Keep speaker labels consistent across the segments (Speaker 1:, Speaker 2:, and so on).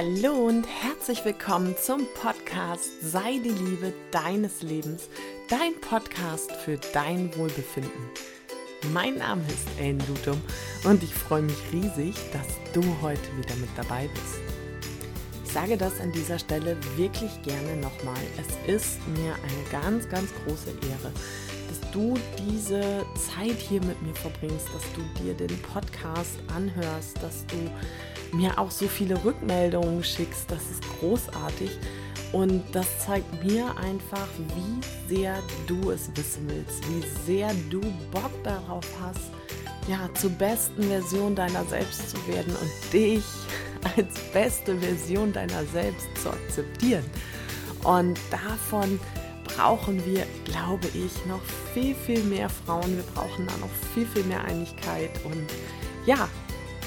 Speaker 1: Hallo und herzlich willkommen zum Podcast Sei die Liebe deines Lebens, dein Podcast für dein Wohlbefinden. Mein Name ist Ellen Lutum und ich freue mich riesig, dass du heute wieder mit dabei bist. Ich sage das an dieser Stelle wirklich gerne nochmal. Es ist mir eine ganz, ganz große Ehre, du diese Zeit hier mit mir verbringst, dass du dir den Podcast anhörst, dass du mir auch so viele Rückmeldungen schickst. Das ist großartig. Und das zeigt mir einfach, wie sehr du es wissen willst, wie sehr du Bock darauf hast, ja, zur besten Version deiner selbst zu werden und dich als beste Version deiner selbst zu akzeptieren. Und davon brauchen wir, glaube ich, noch viel, viel mehr Frauen. Wir brauchen da noch viel, viel mehr Einigkeit. Und ja,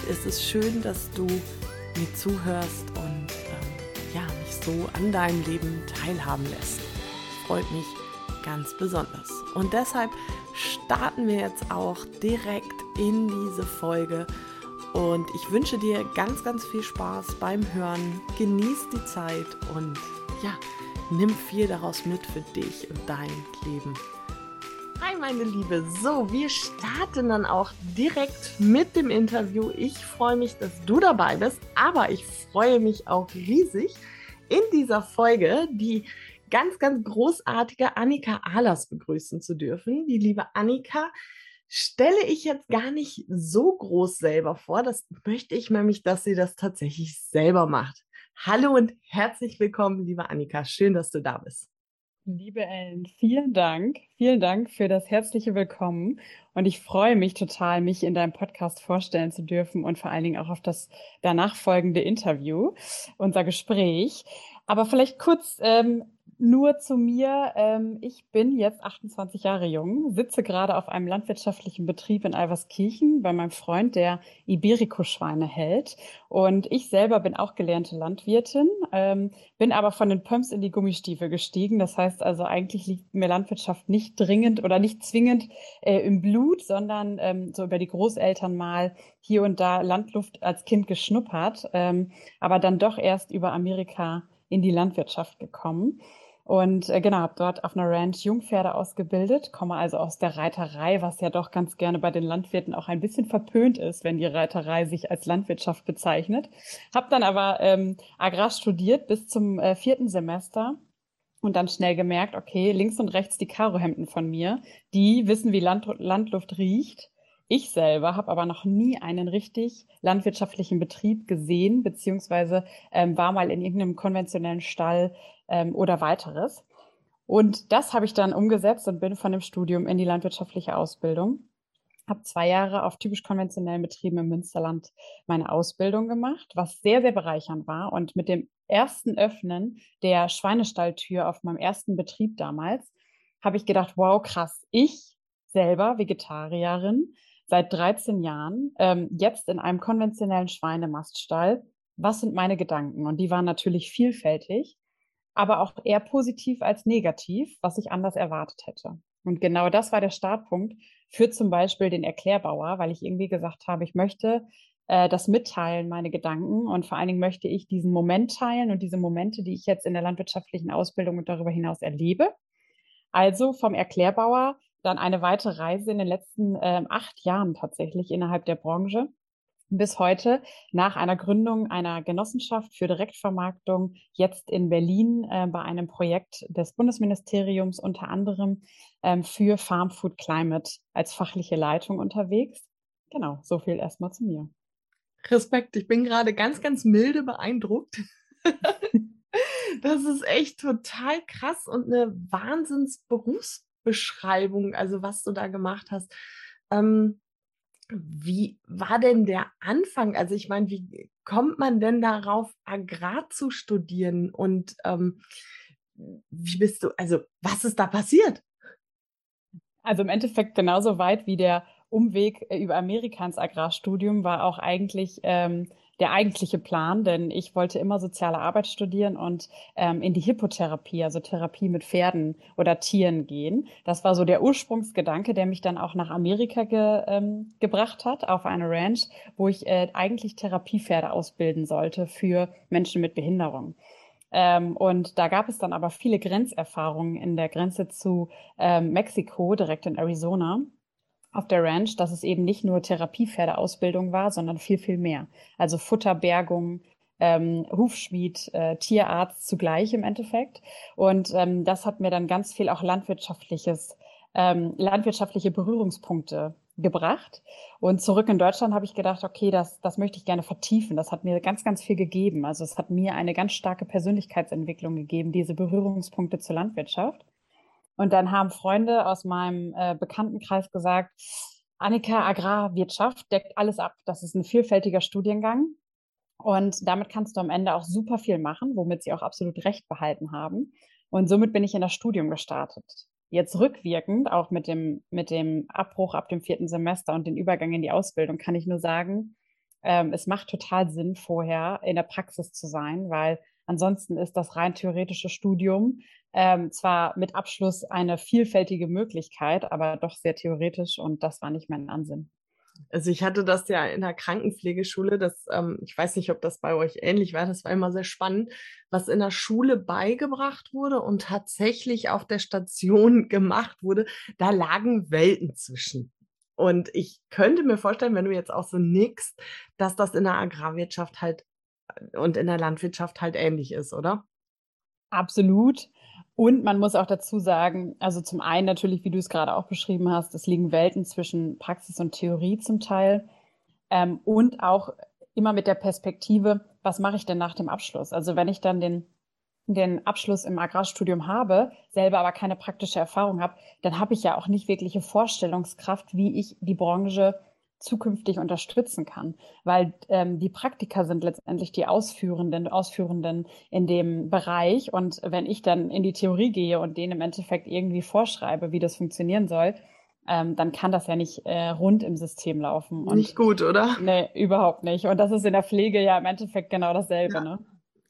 Speaker 1: es ist schön, dass du mir zuhörst und ähm, ja, mich so an deinem Leben teilhaben lässt. Freut mich ganz besonders. Und deshalb starten wir jetzt auch direkt in diese Folge. Und ich wünsche dir ganz, ganz viel Spaß beim Hören. Genieß die Zeit und ja, nimm viel daraus mit für dich und dein Leben. Hi meine Liebe, so, wir starten dann auch direkt mit dem Interview. Ich freue mich, dass du dabei bist, aber ich freue mich auch riesig in dieser Folge die ganz, ganz großartige Annika Ahlers begrüßen zu dürfen. Die liebe Annika stelle ich jetzt gar nicht so groß selber vor. Das möchte ich nämlich, dass sie das tatsächlich selber macht. Hallo und herzlich willkommen, liebe Annika. Schön, dass du da bist.
Speaker 2: Liebe Ellen, vielen Dank. Vielen Dank für das herzliche Willkommen. Und ich freue mich total, mich in deinem Podcast vorstellen zu dürfen und vor allen Dingen auch auf das danach folgende Interview, unser Gespräch. Aber vielleicht kurz ähm, nur zu mir. Ähm, ich bin jetzt 28 Jahre jung, sitze gerade auf einem landwirtschaftlichen Betrieb in Alverskirchen bei meinem Freund, der Iberico-Schweine hält. Und ich selber bin auch gelernte Landwirtin, ähm, bin aber von den Pumps in die Gummistiefel gestiegen. Das heißt also, eigentlich liegt mir Landwirtschaft nicht dringend oder nicht zwingend äh, im Blut, sondern ähm, so über die Großeltern mal hier und da Landluft als Kind geschnuppert, ähm, aber dann doch erst über Amerika in die Landwirtschaft gekommen. Und äh, genau, habe dort auf einer Ranch Jungpferde ausgebildet, komme also aus der Reiterei, was ja doch ganz gerne bei den Landwirten auch ein bisschen verpönt ist, wenn die Reiterei sich als Landwirtschaft bezeichnet. Habe dann aber ähm, Agrar studiert bis zum äh, vierten Semester und dann schnell gemerkt, okay, links und rechts die Karohemden von mir, die wissen, wie Land Landluft riecht. Ich selber habe aber noch nie einen richtig landwirtschaftlichen Betrieb gesehen, beziehungsweise ähm, war mal in irgendeinem konventionellen Stall ähm, oder weiteres. Und das habe ich dann umgesetzt und bin von dem Studium in die landwirtschaftliche Ausbildung. Habe zwei Jahre auf typisch konventionellen Betrieben im Münsterland meine Ausbildung gemacht, was sehr, sehr bereichernd war. Und mit dem ersten Öffnen der Schweinestalltür auf meinem ersten Betrieb damals habe ich gedacht, wow, krass, ich selber Vegetarierin seit 13 Jahren, ähm, jetzt in einem konventionellen Schweinemaststall. Was sind meine Gedanken? Und die waren natürlich vielfältig aber auch eher positiv als negativ, was ich anders erwartet hätte. Und genau das war der Startpunkt für zum Beispiel den Erklärbauer, weil ich irgendwie gesagt habe, ich möchte äh, das mitteilen, meine Gedanken und vor allen Dingen möchte ich diesen Moment teilen und diese Momente, die ich jetzt in der landwirtschaftlichen Ausbildung und darüber hinaus erlebe. Also vom Erklärbauer dann eine weitere Reise in den letzten äh, acht Jahren tatsächlich innerhalb der Branche bis heute nach einer Gründung einer Genossenschaft für Direktvermarktung jetzt in Berlin äh, bei einem Projekt des Bundesministeriums unter anderem ähm, für Farm Food Climate als fachliche Leitung unterwegs. Genau, so viel erstmal zu mir.
Speaker 1: Respekt, ich bin gerade ganz, ganz milde beeindruckt. das ist echt total krass und eine Wahnsinnsberufsbeschreibung, also was du da gemacht hast. Ähm, wie war denn der Anfang? Also ich meine, wie kommt man denn darauf, Agrar zu studieren? Und ähm, wie bist du, also was ist da passiert?
Speaker 2: Also im Endeffekt genauso weit wie der Umweg äh, über Amerika Agrarstudium war auch eigentlich ähm, der eigentliche Plan, denn ich wollte immer soziale Arbeit studieren und ähm, in die Hippotherapie, also Therapie mit Pferden oder Tieren gehen. Das war so der Ursprungsgedanke, der mich dann auch nach Amerika ge, ähm, gebracht hat, auf eine Ranch, wo ich äh, eigentlich Therapiepferde ausbilden sollte für Menschen mit Behinderung. Ähm, und da gab es dann aber viele Grenzerfahrungen in der Grenze zu ähm, Mexiko, direkt in Arizona auf der Ranch, dass es eben nicht nur Therapiepferdeausbildung war, sondern viel, viel mehr. Also Futterbergung, ähm, Hufschmied, äh, Tierarzt zugleich im Endeffekt. Und ähm, das hat mir dann ganz viel auch landwirtschaftliches, ähm, landwirtschaftliche Berührungspunkte gebracht. Und zurück in Deutschland habe ich gedacht, okay, das, das möchte ich gerne vertiefen. Das hat mir ganz, ganz viel gegeben. Also es hat mir eine ganz starke Persönlichkeitsentwicklung gegeben, diese Berührungspunkte zur Landwirtschaft. Und dann haben Freunde aus meinem äh, Bekanntenkreis gesagt, Annika, Agrarwirtschaft deckt alles ab. Das ist ein vielfältiger Studiengang. Und damit kannst du am Ende auch super viel machen, womit sie auch absolut recht behalten haben. Und somit bin ich in das Studium gestartet. Jetzt rückwirkend, auch mit dem, mit dem Abbruch ab dem vierten Semester und den Übergang in die Ausbildung, kann ich nur sagen, ähm, es macht total Sinn, vorher in der Praxis zu sein, weil ansonsten ist das rein theoretische Studium ähm, zwar mit Abschluss eine vielfältige Möglichkeit, aber doch sehr theoretisch und das war nicht mein Ansinn.
Speaker 1: Also ich hatte das ja in der Krankenpflegeschule, das, ähm, ich weiß nicht, ob das bei euch ähnlich war, das war immer sehr spannend, was in der Schule beigebracht wurde und tatsächlich auf der Station gemacht wurde, da lagen Welten zwischen. Und ich könnte mir vorstellen, wenn du jetzt auch so nickst, dass das in der Agrarwirtschaft halt und in der Landwirtschaft halt ähnlich ist, oder?
Speaker 2: Absolut. Und man muss auch dazu sagen, also zum einen natürlich, wie du es gerade auch beschrieben hast, es liegen Welten zwischen Praxis und Theorie zum Teil. Ähm, und auch immer mit der Perspektive, was mache ich denn nach dem Abschluss? Also wenn ich dann den, den Abschluss im Agrarstudium habe, selber aber keine praktische Erfahrung habe, dann habe ich ja auch nicht wirkliche Vorstellungskraft, wie ich die Branche zukünftig unterstützen kann, weil ähm, die Praktiker sind letztendlich die Ausführenden, Ausführenden in dem Bereich und wenn ich dann in die Theorie gehe und denen im Endeffekt irgendwie vorschreibe, wie das funktionieren soll, ähm, dann kann das ja nicht äh, rund im System laufen.
Speaker 1: Und, nicht gut, oder?
Speaker 2: Nee, überhaupt nicht. Und das ist in der Pflege ja im Endeffekt genau dasselbe,
Speaker 1: ja.
Speaker 2: ne?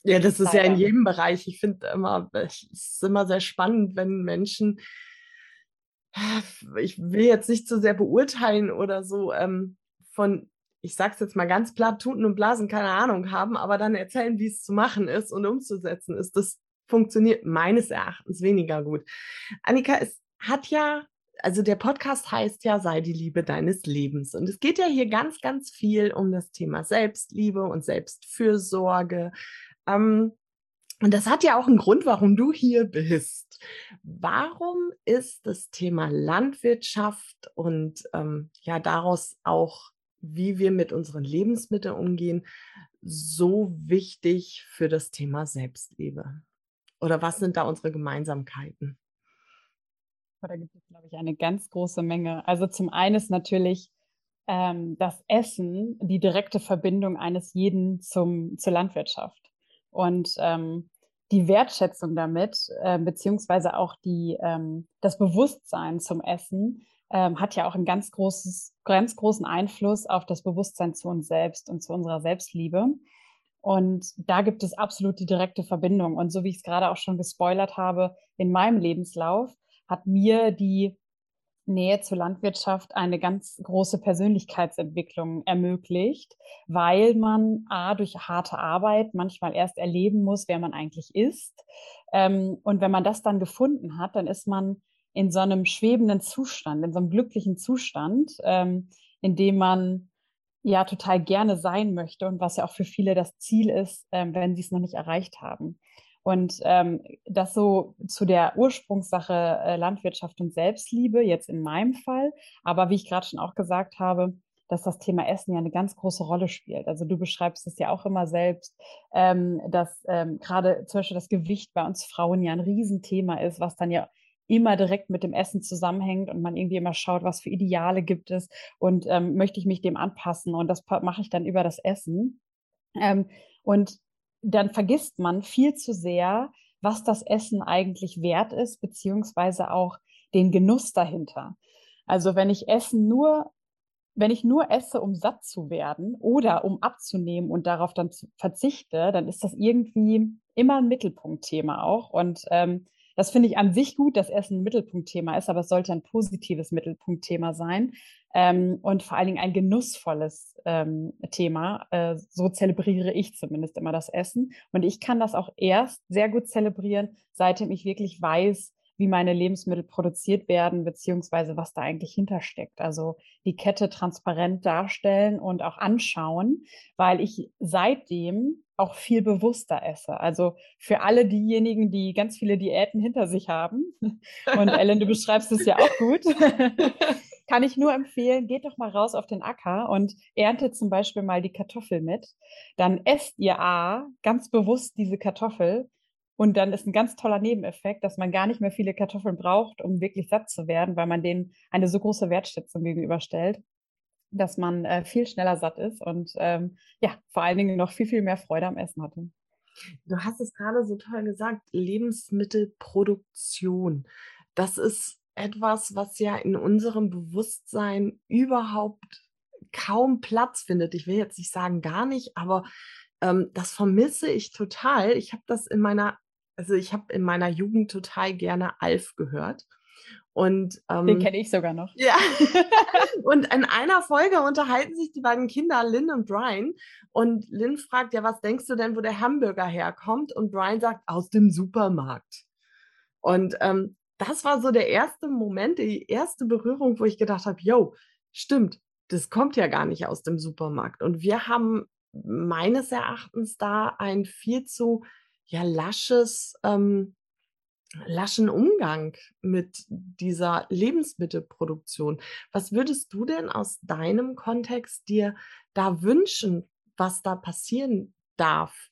Speaker 1: Ja, das ist Leider. ja in jedem Bereich. Ich finde immer, es ist immer sehr spannend, wenn Menschen ich will jetzt nicht so sehr beurteilen oder so ähm, von, ich sag's jetzt mal ganz platt, Tuten und Blasen keine Ahnung haben, aber dann erzählen, wie es zu machen ist und umzusetzen ist. Das funktioniert meines Erachtens weniger gut. Annika, es hat ja, also der Podcast heißt ja, sei die Liebe deines Lebens. Und es geht ja hier ganz, ganz viel um das Thema Selbstliebe und Selbstfürsorge. Ähm, und das hat ja auch einen Grund, warum du hier bist. Warum ist das Thema Landwirtschaft und ähm, ja daraus auch, wie wir mit unseren Lebensmitteln umgehen, so wichtig für das Thema Selbstliebe? Oder was sind da unsere Gemeinsamkeiten?
Speaker 2: Da gibt es, glaube ich, eine ganz große Menge. Also zum einen ist natürlich ähm, das Essen die direkte Verbindung eines jeden zum, zur Landwirtschaft. Und ähm, die Wertschätzung damit, äh, beziehungsweise auch die, ähm, das Bewusstsein zum Essen, ähm, hat ja auch einen ganz, großes, ganz großen Einfluss auf das Bewusstsein zu uns selbst und zu unserer Selbstliebe. Und da gibt es absolut die direkte Verbindung. Und so wie ich es gerade auch schon gespoilert habe, in meinem Lebenslauf hat mir die Nähe zur Landwirtschaft eine ganz große Persönlichkeitsentwicklung ermöglicht, weil man A, durch harte Arbeit manchmal erst erleben muss, wer man eigentlich ist. Ähm, und wenn man das dann gefunden hat, dann ist man in so einem schwebenden Zustand, in so einem glücklichen Zustand, ähm, in dem man ja total gerne sein möchte und was ja auch für viele das Ziel ist, ähm, wenn sie es noch nicht erreicht haben. Und ähm, das so zu der Ursprungssache äh, Landwirtschaft und Selbstliebe, jetzt in meinem Fall, aber wie ich gerade schon auch gesagt habe, dass das Thema Essen ja eine ganz große Rolle spielt. Also du beschreibst es ja auch immer selbst, ähm, dass ähm, gerade zum Beispiel das Gewicht bei uns Frauen ja ein Riesenthema ist, was dann ja immer direkt mit dem Essen zusammenhängt und man irgendwie immer schaut, was für Ideale gibt es und ähm, möchte ich mich dem anpassen und das mache ich dann über das Essen. Ähm, und dann vergisst man viel zu sehr, was das Essen eigentlich wert ist, beziehungsweise auch den Genuss dahinter. Also wenn ich Essen nur wenn ich nur esse, um satt zu werden oder um abzunehmen und darauf dann verzichte, dann ist das irgendwie immer ein Mittelpunktthema auch. Und ähm, das finde ich an sich gut, dass Essen ein Mittelpunktthema ist, aber es sollte ein positives Mittelpunktthema sein ähm, und vor allen Dingen ein genussvolles ähm, Thema. Äh, so zelebriere ich zumindest immer das Essen. Und ich kann das auch erst sehr gut zelebrieren, seitdem ich wirklich weiß, wie meine Lebensmittel produziert werden, beziehungsweise was da eigentlich hintersteckt. Also die Kette transparent darstellen und auch anschauen, weil ich seitdem auch viel bewusster esse. Also für alle diejenigen, die ganz viele Diäten hinter sich haben, und Ellen, du beschreibst es ja auch gut, kann ich nur empfehlen, geht doch mal raus auf den Acker und erntet zum Beispiel mal die Kartoffel mit. Dann esst ihr A, ganz bewusst diese Kartoffel und dann ist ein ganz toller Nebeneffekt, dass man gar nicht mehr viele Kartoffeln braucht, um wirklich satt zu werden, weil man denen eine so große Wertschätzung gegenüberstellt, dass man äh, viel schneller satt ist und ähm, ja, vor allen Dingen noch viel, viel mehr Freude am Essen hatte.
Speaker 1: Du hast es gerade so toll gesagt, Lebensmittelproduktion. Das ist etwas, was ja in unserem Bewusstsein überhaupt kaum Platz findet. Ich will jetzt nicht sagen gar nicht, aber ähm, das vermisse ich total. Ich habe das in meiner also ich habe in meiner Jugend total gerne Alf gehört. Und,
Speaker 2: ähm, Den kenne ich sogar noch.
Speaker 1: Ja. und in einer Folge unterhalten sich die beiden Kinder, Lynn und Brian. Und Lynn fragt, ja, was denkst du denn, wo der Hamburger herkommt? Und Brian sagt, aus dem Supermarkt. Und ähm, das war so der erste Moment, die erste Berührung, wo ich gedacht habe, yo, stimmt, das kommt ja gar nicht aus dem Supermarkt. Und wir haben meines Erachtens da ein viel zu ja lasches, ähm, laschen Umgang mit dieser Lebensmittelproduktion. Was würdest du denn aus deinem Kontext dir da wünschen, was da passieren darf?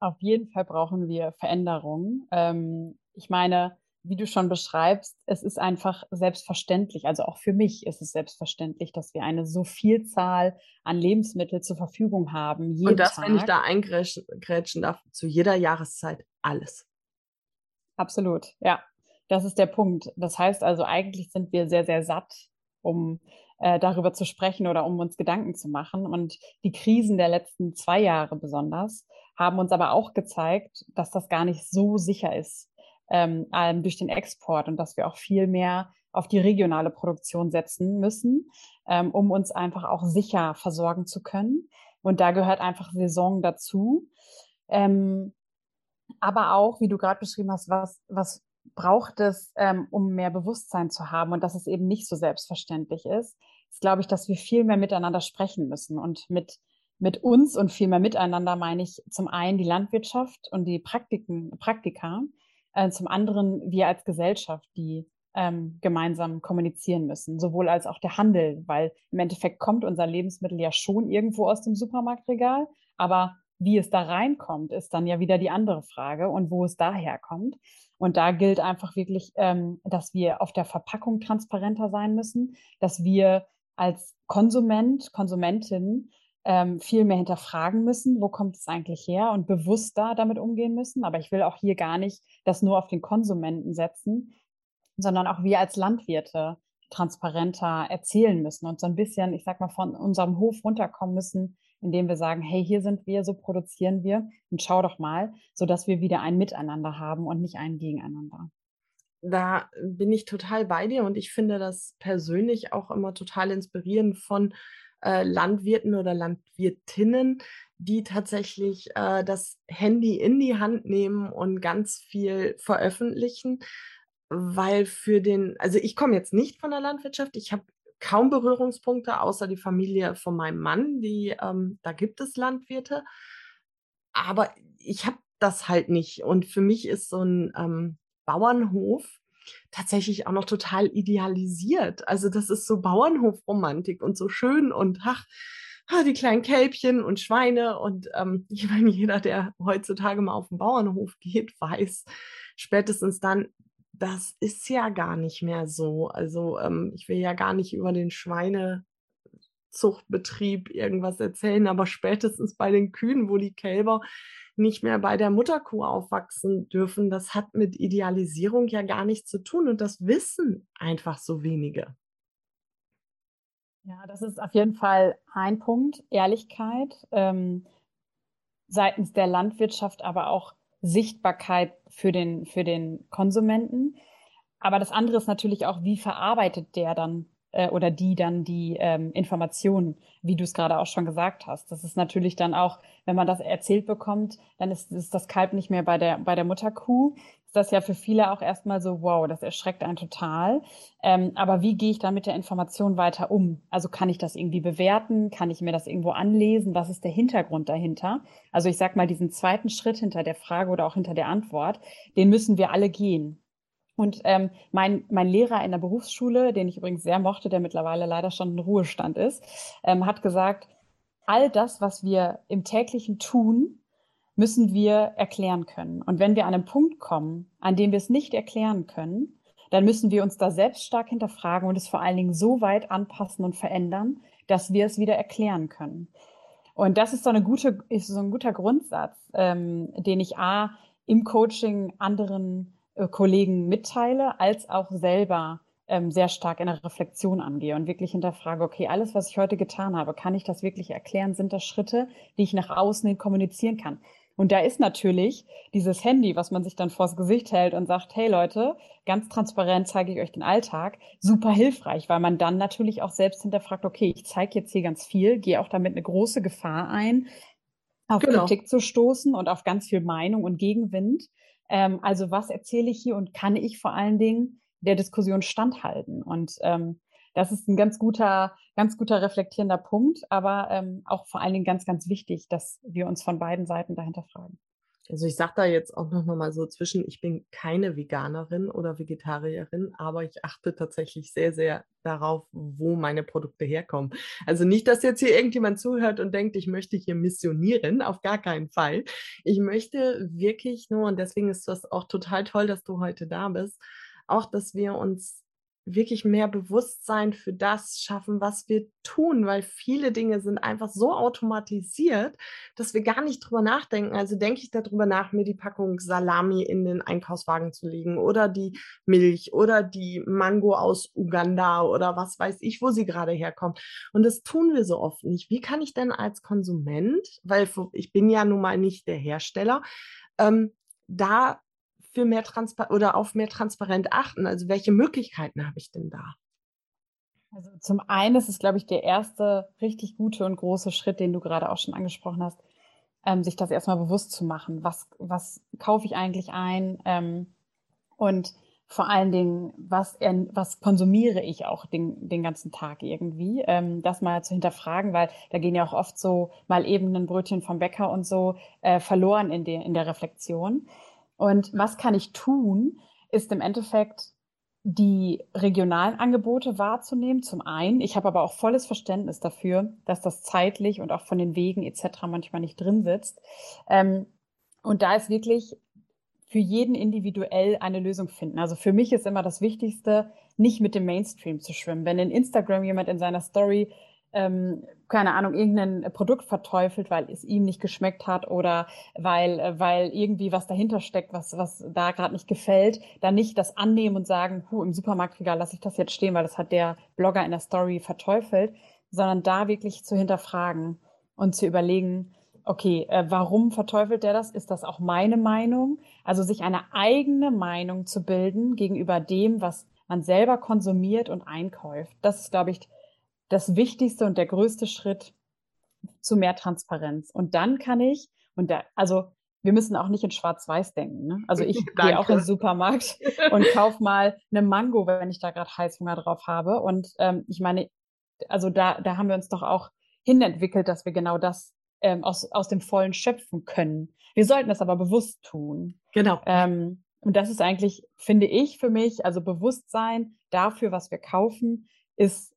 Speaker 2: Auf jeden Fall brauchen wir Veränderungen. Ähm, ich meine, wie du schon beschreibst, es ist einfach selbstverständlich, also auch für mich ist es selbstverständlich, dass wir eine so Vielzahl an Lebensmitteln zur Verfügung haben.
Speaker 1: Und das, Tag. wenn ich da eingrätschen darf, zu jeder Jahreszeit alles.
Speaker 2: Absolut, ja. Das ist der Punkt. Das heißt also, eigentlich sind wir sehr, sehr satt, um äh, darüber zu sprechen oder um uns Gedanken zu machen. Und die Krisen der letzten zwei Jahre besonders haben uns aber auch gezeigt, dass das gar nicht so sicher ist, ähm, durch den Export und dass wir auch viel mehr auf die regionale Produktion setzen müssen, ähm, um uns einfach auch sicher versorgen zu können. Und da gehört einfach Saison dazu. Ähm, aber auch, wie du gerade beschrieben hast, was, was braucht es, ähm, um mehr Bewusstsein zu haben und dass es eben nicht so selbstverständlich ist, ist, glaube ich, dass wir viel mehr miteinander sprechen müssen und mit mit uns und viel mehr miteinander meine ich zum einen die Landwirtschaft und die Praktiken, Praktika, äh, zum anderen wir als Gesellschaft, die ähm, gemeinsam kommunizieren müssen, sowohl als auch der Handel, weil im Endeffekt kommt unser Lebensmittel ja schon irgendwo aus dem Supermarktregal, aber wie es da reinkommt, ist dann ja wieder die andere Frage und wo es daher kommt. Und da gilt einfach wirklich, ähm, dass wir auf der Verpackung transparenter sein müssen, dass wir als Konsument, Konsumentin ähm, viel mehr hinterfragen müssen, wo kommt es eigentlich her und bewusster damit umgehen müssen. Aber ich will auch hier gar nicht das nur auf den Konsumenten setzen, sondern auch wir als Landwirte transparenter erzählen müssen und so ein bisschen, ich sag mal, von unserem Hof runterkommen müssen, indem wir sagen, hey, hier sind wir, so produzieren wir und schau doch mal, so dass wir wieder ein Miteinander haben und nicht ein Gegeneinander.
Speaker 1: Da bin ich total bei dir und ich finde das persönlich auch immer total inspirierend von äh, Landwirten oder Landwirtinnen, die tatsächlich äh, das Handy in die Hand nehmen und ganz viel veröffentlichen, weil für den, also ich komme jetzt nicht von der Landwirtschaft, ich habe kaum Berührungspunkte, außer die Familie von meinem Mann, die, ähm, da gibt es Landwirte, aber ich habe das halt nicht. Und für mich ist so ein ähm, Bauernhof tatsächlich auch noch total idealisiert. Also das ist so Bauernhofromantik und so schön und ach, ah, die kleinen Kälbchen und Schweine und ähm, ich meine, jeder, der heutzutage mal auf den Bauernhof geht, weiß spätestens dann, das ist ja gar nicht mehr so. Also ähm, ich will ja gar nicht über den Schweinezuchtbetrieb irgendwas erzählen, aber spätestens bei den Kühen, wo die Kälber nicht mehr bei der Mutterkuh aufwachsen dürfen, das hat mit Idealisierung ja gar nichts zu tun und das wissen einfach so wenige.
Speaker 2: Ja, das ist auf jeden Fall ein Punkt. Ehrlichkeit ähm, seitens der Landwirtschaft, aber auch Sichtbarkeit für den, für den Konsumenten. Aber das andere ist natürlich auch, wie verarbeitet der dann äh, oder die dann die ähm, Informationen, wie du es gerade auch schon gesagt hast. Das ist natürlich dann auch, wenn man das erzählt bekommt, dann ist, ist das Kalb nicht mehr bei der, bei der Mutterkuh. Ist das ja für viele auch erstmal so, wow, das erschreckt einen total. Ähm, aber wie gehe ich da mit der Information weiter um? Also kann ich das irgendwie bewerten? Kann ich mir das irgendwo anlesen? Was ist der Hintergrund dahinter? Also ich sag mal, diesen zweiten Schritt hinter der Frage oder auch hinter der Antwort, den müssen wir alle gehen. Und ähm, mein, mein Lehrer in der Berufsschule, den ich übrigens sehr mochte, der mittlerweile leider schon in Ruhestand ist, ähm, hat gesagt, all das, was wir im täglichen tun, müssen wir erklären können. Und wenn wir an einen Punkt kommen, an dem wir es nicht erklären können, dann müssen wir uns da selbst stark hinterfragen und es vor allen Dingen so weit anpassen und verändern, dass wir es wieder erklären können. Und das ist so, eine gute, ist so ein guter Grundsatz, ähm, den ich A im Coaching anderen Kollegen mitteile, als auch selber ähm, sehr stark in der Reflexion angehe und wirklich hinterfrage, okay, alles, was ich heute getan habe, kann ich das wirklich erklären? Sind das Schritte, die ich nach außen hin kommunizieren kann? Und da ist natürlich dieses Handy, was man sich dann vors Gesicht hält und sagt, hey Leute, ganz transparent zeige ich euch den Alltag, super hilfreich, weil man dann natürlich auch selbst hinterfragt, okay, ich zeige jetzt hier ganz viel, gehe auch damit eine große Gefahr ein, auf genau. Kritik zu stoßen und auf ganz viel Meinung und Gegenwind. Ähm, also was erzähle ich hier und kann ich vor allen Dingen der Diskussion standhalten? Und ähm, das ist ein ganz guter, ganz guter reflektierender Punkt, aber ähm, auch vor allen Dingen ganz, ganz wichtig, dass wir uns von beiden Seiten dahinter fragen.
Speaker 1: Also ich sage da jetzt auch noch mal so zwischen, ich bin keine Veganerin oder Vegetarierin, aber ich achte tatsächlich sehr, sehr darauf, wo meine Produkte herkommen. Also nicht, dass jetzt hier irgendjemand zuhört und denkt, ich möchte hier missionieren, auf gar keinen Fall. Ich möchte wirklich nur, und deswegen ist das auch total toll, dass du heute da bist, auch, dass wir uns wirklich mehr Bewusstsein für das schaffen, was wir tun, weil viele Dinge sind einfach so automatisiert, dass wir gar nicht drüber nachdenken. Also denke ich darüber nach, mir die Packung Salami in den Einkaufswagen zu legen oder die Milch oder die Mango aus Uganda oder was weiß ich, wo sie gerade herkommt. Und das tun wir so oft nicht. Wie kann ich denn als Konsument, weil ich bin ja nun mal nicht der Hersteller, ähm, da für mehr Transparenz oder auf mehr Transparenz achten? Also welche Möglichkeiten habe ich denn da?
Speaker 2: Also zum einen ist es, glaube ich, der erste richtig gute und große Schritt, den du gerade auch schon angesprochen hast, ähm, sich das erstmal bewusst zu machen. Was, was kaufe ich eigentlich ein? Ähm, und vor allen Dingen, was, was konsumiere ich auch den, den ganzen Tag irgendwie? Ähm, das mal zu hinterfragen, weil da gehen ja auch oft so mal eben ein Brötchen vom Bäcker und so äh, verloren in, der in der Reflexion. Und was kann ich tun, ist im Endeffekt die regionalen Angebote wahrzunehmen. Zum einen, ich habe aber auch volles Verständnis dafür, dass das zeitlich und auch von den Wegen etc. manchmal nicht drin sitzt. Ähm, und da ist wirklich für jeden individuell eine Lösung finden. Also für mich ist immer das Wichtigste, nicht mit dem Mainstream zu schwimmen. Wenn in Instagram jemand in seiner Story ähm, keine Ahnung, irgendein Produkt verteufelt, weil es ihm nicht geschmeckt hat oder weil, äh, weil irgendwie was dahinter steckt, was, was da gerade nicht gefällt, dann nicht das annehmen und sagen, hu, im Supermarktregal lasse ich das jetzt stehen, weil das hat der Blogger in der Story verteufelt, sondern da wirklich zu hinterfragen und zu überlegen, okay, äh, warum verteufelt der das? Ist das auch meine Meinung? Also sich eine eigene Meinung zu bilden gegenüber dem, was man selber konsumiert und einkauft. Das ist, glaube ich, das Wichtigste und der größte Schritt zu mehr Transparenz. Und dann kann ich, und da, also wir müssen auch nicht in Schwarz-Weiß denken. Ne? Also ich gehe auch in den Supermarkt und kaufe mal eine Mango, wenn ich da gerade Heißhunger drauf habe. Und ähm, ich meine, also da, da haben wir uns doch auch hinentwickelt, dass wir genau das ähm, aus, aus dem Vollen schöpfen können. Wir sollten das aber bewusst tun.
Speaker 1: Genau.
Speaker 2: Ähm, und das ist eigentlich, finde ich für mich, also Bewusstsein dafür, was wir kaufen, ist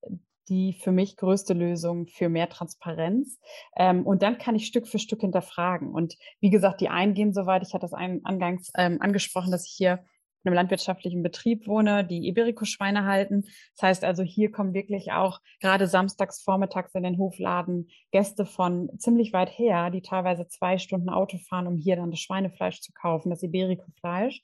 Speaker 2: die für mich größte Lösung für mehr Transparenz. Ähm, und dann kann ich Stück für Stück hinterfragen. Und wie gesagt, die einen gehen soweit. Ich hatte das eingangs ähm, angesprochen, dass ich hier in einem landwirtschaftlichen Betrieb wohne, die Iberico-Schweine halten. Das heißt also, hier kommen wirklich auch gerade samstags vormittags in den Hofladen Gäste von ziemlich weit her, die teilweise zwei Stunden Auto fahren, um hier dann das Schweinefleisch zu kaufen, das Iberico-Fleisch.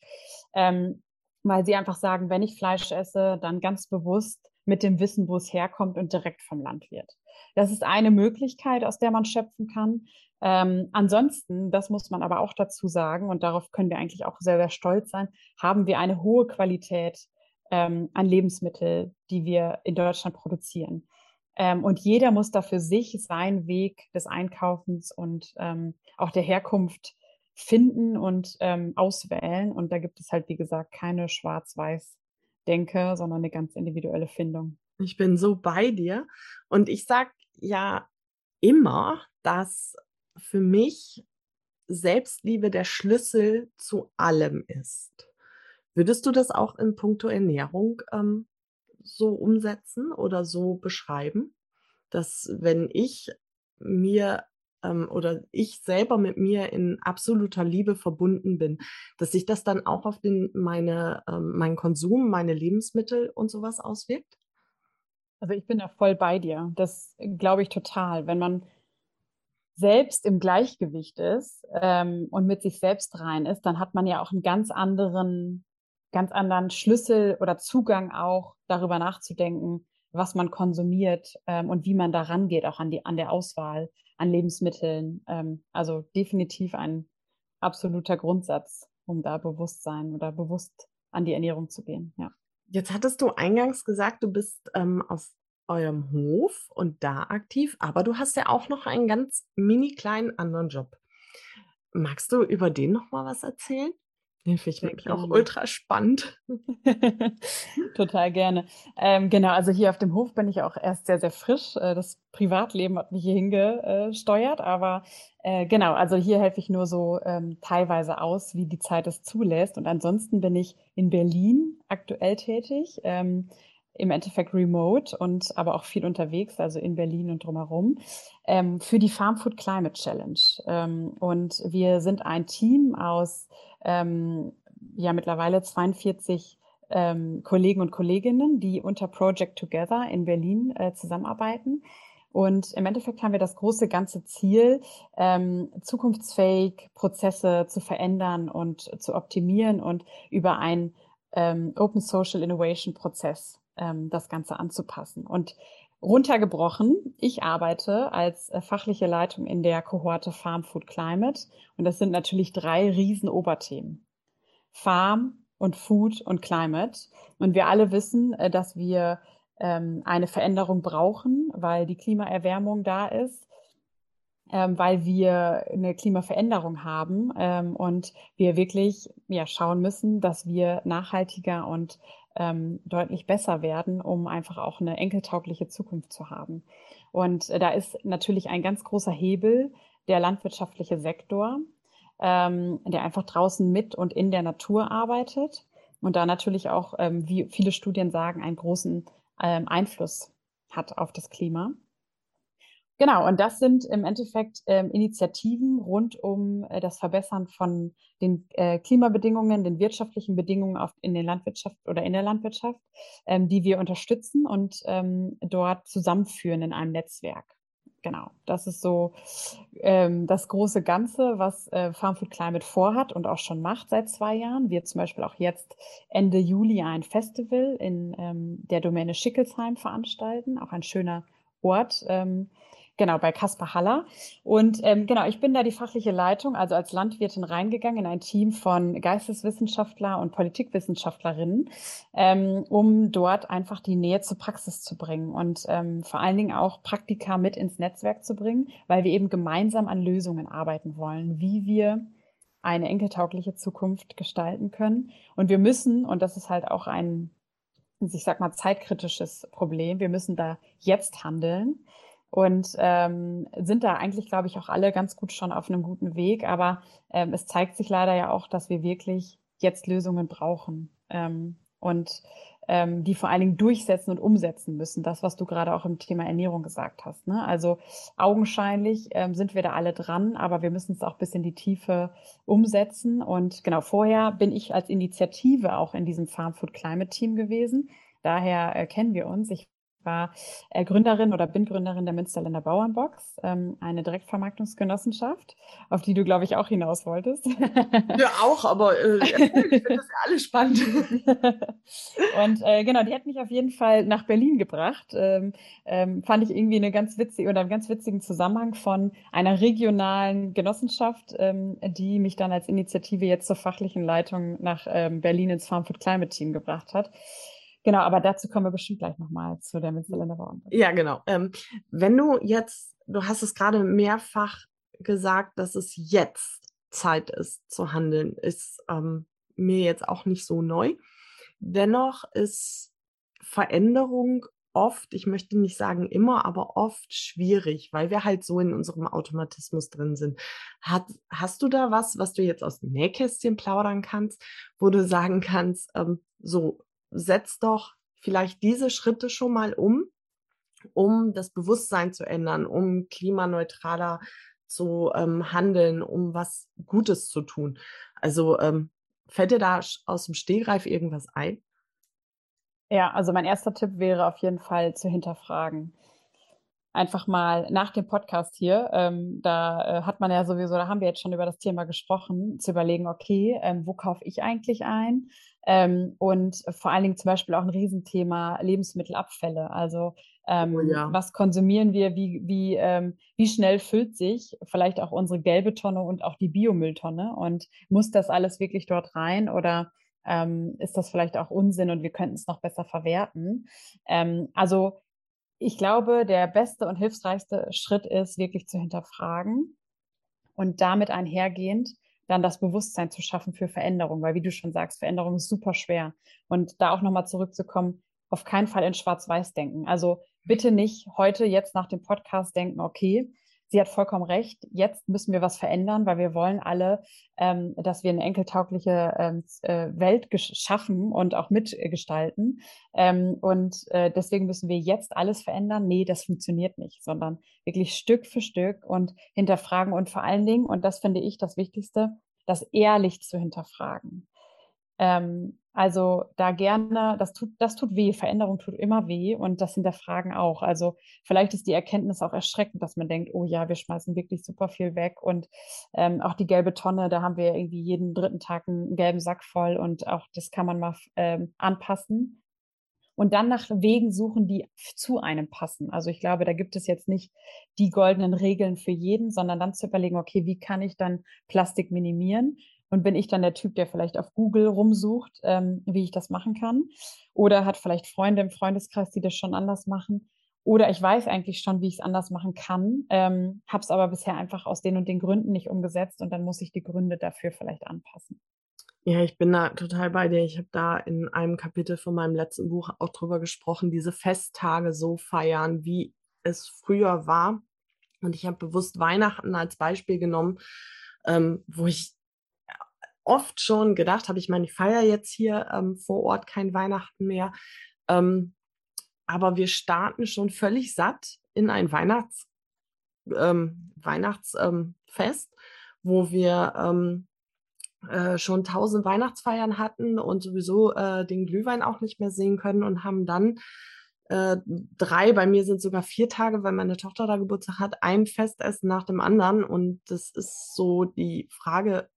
Speaker 2: Ähm, weil sie einfach sagen, wenn ich Fleisch esse, dann ganz bewusst mit dem Wissen, wo es herkommt und direkt vom Landwirt. Das ist eine Möglichkeit, aus der man schöpfen kann. Ähm, ansonsten, das muss man aber auch dazu sagen, und darauf können wir eigentlich auch sehr, sehr stolz sein, haben wir eine hohe Qualität ähm, an Lebensmitteln, die wir in Deutschland produzieren. Ähm, und jeder muss da für sich seinen Weg des Einkaufens und ähm, auch der Herkunft finden und ähm, auswählen. Und da gibt es halt, wie gesagt, keine Schwarz-Weiß-Denke, sondern eine ganz individuelle Findung.
Speaker 1: Ich bin so bei dir. Und ich sage ja immer, dass für mich Selbstliebe der Schlüssel zu allem ist. Würdest du das auch in puncto Ernährung ähm, so umsetzen oder so beschreiben, dass wenn ich mir ähm, oder ich selber mit mir in absoluter Liebe verbunden bin, dass sich das dann auch auf den, meine, ähm, meinen Konsum, meine Lebensmittel und sowas auswirkt?
Speaker 2: Also ich bin da voll bei dir. Das glaube ich total. Wenn man selbst im Gleichgewicht ist ähm, und mit sich selbst rein ist, dann hat man ja auch einen ganz anderen, ganz anderen Schlüssel oder Zugang auch darüber nachzudenken, was man konsumiert ähm, und wie man da rangeht, auch an die an der Auswahl an Lebensmitteln. Ähm, also definitiv ein absoluter Grundsatz, um da Bewusstsein oder bewusst an die Ernährung zu gehen. Ja.
Speaker 1: Jetzt hattest du eingangs gesagt, du bist ähm, auf eurem Hof und da aktiv, aber du hast ja auch noch einen ganz mini kleinen anderen Job. Magst du über den noch mal was erzählen? Den finde ich auch ultra spannend.
Speaker 2: Total gerne. Ähm, genau, also hier auf dem Hof bin ich auch erst sehr, sehr frisch. Äh, das Privatleben hat mich hier hingesteuert, aber äh, genau, also hier helfe ich nur so ähm, teilweise aus, wie die Zeit es zulässt. Und ansonsten bin ich in Berlin aktuell tätig. Ähm, im Endeffekt remote und aber auch viel unterwegs, also in Berlin und drumherum, ähm, für die Farm Food Climate Challenge. Ähm, und wir sind ein Team aus ähm, ja mittlerweile 42 ähm, Kollegen und Kolleginnen, die unter Project Together in Berlin äh, zusammenarbeiten. Und im Endeffekt haben wir das große ganze Ziel, ähm, zukunftsfähig Prozesse zu verändern und zu optimieren und über ein ähm, Open Social Innovation Prozess ähm, das Ganze anzupassen. Und runtergebrochen, ich arbeite als äh, fachliche Leitung in der Kohorte Farm Food Climate und das sind natürlich drei riesen Oberthemen. Farm und Food und Climate. Und wir alle wissen, äh, dass wir ähm, eine Veränderung brauchen, weil die Klimaerwärmung da ist ähm, weil wir eine Klimaveränderung haben ähm, und wir wirklich ja, schauen müssen, dass wir nachhaltiger und ähm, deutlich besser werden, um einfach auch eine enkeltaugliche Zukunft zu haben. Und äh, da ist natürlich ein ganz großer Hebel der landwirtschaftliche Sektor, ähm, der einfach draußen mit und in der Natur arbeitet und da natürlich auch, ähm, wie viele Studien sagen, einen großen ähm, Einfluss hat auf das Klima. Genau, und das sind im Endeffekt ähm, Initiativen rund um äh, das Verbessern von den äh, Klimabedingungen, den wirtschaftlichen Bedingungen auf, in der Landwirtschaft oder in der Landwirtschaft, ähm, die wir unterstützen und ähm, dort zusammenführen in einem Netzwerk. Genau, das ist so ähm, das große Ganze, was äh, Farm Food Climate vorhat und auch schon macht seit zwei Jahren. Wir zum Beispiel auch jetzt Ende Juli ein Festival in ähm, der Domäne Schickelsheim veranstalten, auch ein schöner Ort. Ähm, Genau, bei Kaspar Haller. Und ähm, genau, ich bin da die fachliche Leitung, also als Landwirtin reingegangen in ein Team von Geisteswissenschaftler und Politikwissenschaftlerinnen, ähm, um dort einfach die Nähe zur Praxis zu bringen und ähm, vor allen Dingen auch Praktika mit ins Netzwerk zu bringen, weil wir eben gemeinsam an Lösungen arbeiten wollen, wie wir eine enkeltaugliche Zukunft gestalten können. Und wir müssen, und das ist halt auch ein, ich sag mal, zeitkritisches Problem, wir müssen da jetzt handeln und ähm, sind da eigentlich, glaube ich, auch alle ganz gut schon auf einem guten Weg. Aber ähm, es zeigt sich leider ja auch, dass wir wirklich jetzt Lösungen brauchen ähm, und ähm, die vor allen Dingen durchsetzen und umsetzen müssen. Das, was du gerade auch im Thema Ernährung gesagt hast. Ne? Also augenscheinlich ähm, sind wir da alle dran, aber wir müssen es auch bis in die Tiefe umsetzen. Und genau vorher bin ich als Initiative auch in diesem Farm Food Climate Team gewesen. Daher äh, kennen wir uns. Ich war äh, Gründerin oder bin Gründerin der Münsterländer Bauernbox, ähm, eine Direktvermarktungsgenossenschaft, auf die du, glaube ich, auch hinaus wolltest.
Speaker 1: Ja, auch, aber äh, ich finde das ja alles spannend.
Speaker 2: und äh, genau, die hat mich auf jeden Fall nach Berlin gebracht. Ähm, ähm, fand ich irgendwie eine ganz witzige oder einen ganz witzigen Zusammenhang von einer regionalen Genossenschaft, ähm, die mich dann als Initiative jetzt zur fachlichen Leitung nach ähm, Berlin ins Farm Food Climate Team gebracht hat. Genau, aber dazu kommen wir bestimmt gleich nochmal zu der Münsterländer.
Speaker 1: Ja, genau. Ähm, wenn du jetzt, du hast es gerade mehrfach gesagt, dass es jetzt Zeit ist zu handeln, ist ähm, mir jetzt auch nicht so neu. Dennoch ist Veränderung oft, ich möchte nicht sagen immer, aber oft schwierig, weil wir halt so in unserem Automatismus drin sind. Hat, hast du da was, was du jetzt aus dem Nähkästchen plaudern kannst, wo du sagen kannst, ähm, so setz doch vielleicht diese Schritte schon mal um, um das Bewusstsein zu ändern, um klimaneutraler zu ähm, handeln, um was Gutes zu tun. Also ähm, fällt dir da aus dem Stehgreif irgendwas ein?
Speaker 2: Ja, also mein erster Tipp wäre auf jeden Fall zu hinterfragen. Einfach mal nach dem Podcast hier, ähm, da äh, hat man ja sowieso, da haben wir jetzt schon über das Thema gesprochen, zu überlegen, okay, ähm, wo kaufe ich eigentlich ein? Ähm, und vor allen Dingen zum Beispiel auch ein Riesenthema Lebensmittelabfälle. Also ähm, oh ja. was konsumieren wir, wie, wie, ähm, wie schnell füllt sich vielleicht auch unsere gelbe Tonne und auch die Biomülltonne und muss das alles wirklich dort rein oder ähm, ist das vielleicht auch Unsinn und wir könnten es noch besser verwerten? Ähm, also ich glaube, der beste und hilfreichste Schritt ist wirklich zu hinterfragen und damit einhergehend dann das Bewusstsein zu schaffen für Veränderung, weil wie du schon sagst, Veränderung ist super schwer. Und da auch nochmal zurückzukommen, auf keinen Fall in Schwarz-Weiß denken. Also bitte nicht heute, jetzt nach dem Podcast denken, okay, sie hat vollkommen recht, jetzt müssen wir was verändern, weil wir wollen alle, ähm, dass wir eine enkeltaugliche ähm, äh, Welt schaffen und auch mitgestalten. Ähm, und äh, deswegen müssen wir jetzt alles verändern. Nee, das funktioniert nicht, sondern wirklich Stück für Stück und hinterfragen und vor allen Dingen, und das finde ich das Wichtigste, das ehrlich zu hinterfragen. Ähm, also da gerne, das tut, das tut weh, Veränderung tut immer weh und das hinterfragen auch. Also vielleicht ist die Erkenntnis auch erschreckend, dass man denkt, oh ja, wir schmeißen wirklich super viel weg und ähm, auch die gelbe Tonne, da haben wir irgendwie jeden dritten Tag einen gelben Sack voll und auch das kann man mal ähm, anpassen. Und dann nach Wegen suchen, die zu einem passen. Also ich glaube, da gibt es jetzt nicht die goldenen Regeln für jeden, sondern dann zu überlegen, okay, wie kann ich dann Plastik minimieren? Und bin ich dann der Typ, der vielleicht auf Google rumsucht, ähm, wie ich das machen kann? Oder hat vielleicht Freunde im Freundeskreis, die das schon anders machen? Oder ich weiß eigentlich schon, wie ich es anders machen kann, ähm, habe es aber bisher einfach aus den und den Gründen nicht umgesetzt und dann muss ich die Gründe dafür vielleicht anpassen.
Speaker 1: Ja, ich bin da total bei dir. Ich habe da in einem Kapitel von meinem letzten Buch auch drüber gesprochen, diese Festtage so feiern, wie es früher war. Und ich habe bewusst Weihnachten als Beispiel genommen, ähm, wo ich oft schon gedacht habe, ich meine, ich feiere jetzt hier ähm, vor Ort kein Weihnachten mehr, ähm, aber wir starten schon völlig satt in ein Weihnachts, ähm, Weihnachtsfest, wo wir ähm, äh, schon tausend Weihnachtsfeiern hatten und sowieso äh, den Glühwein auch nicht mehr sehen können und haben dann äh, drei, bei mir sind sogar vier Tage, weil meine Tochter da Geburtstag hat, ein Festessen nach dem anderen. Und das ist so die Frage,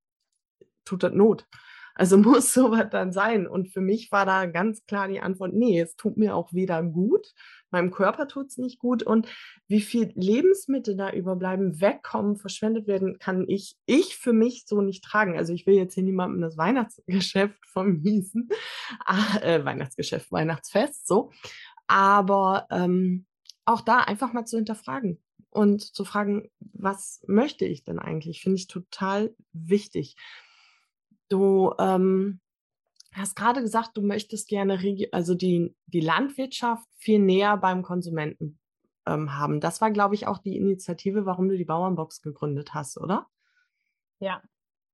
Speaker 1: tut das Not. Also muss sowas dann sein. Und für mich war da ganz klar die Antwort, nee, es tut mir auch weder gut, meinem Körper tut es nicht gut. Und wie viel Lebensmittel da überbleiben, wegkommen, verschwendet werden, kann ich, ich für mich so nicht tragen. Also ich will jetzt hier niemandem das Weihnachtsgeschäft vermiesen. Ah, äh, Weihnachtsgeschäft, Weihnachtsfest, so. Aber ähm, auch da einfach mal zu hinterfragen und zu fragen, was möchte ich denn eigentlich, finde ich total wichtig. Du ähm, hast gerade gesagt, du möchtest gerne also die, die Landwirtschaft viel näher beim Konsumenten ähm, haben. Das war, glaube ich, auch die Initiative, warum du die Bauernbox gegründet hast, oder?
Speaker 2: Ja,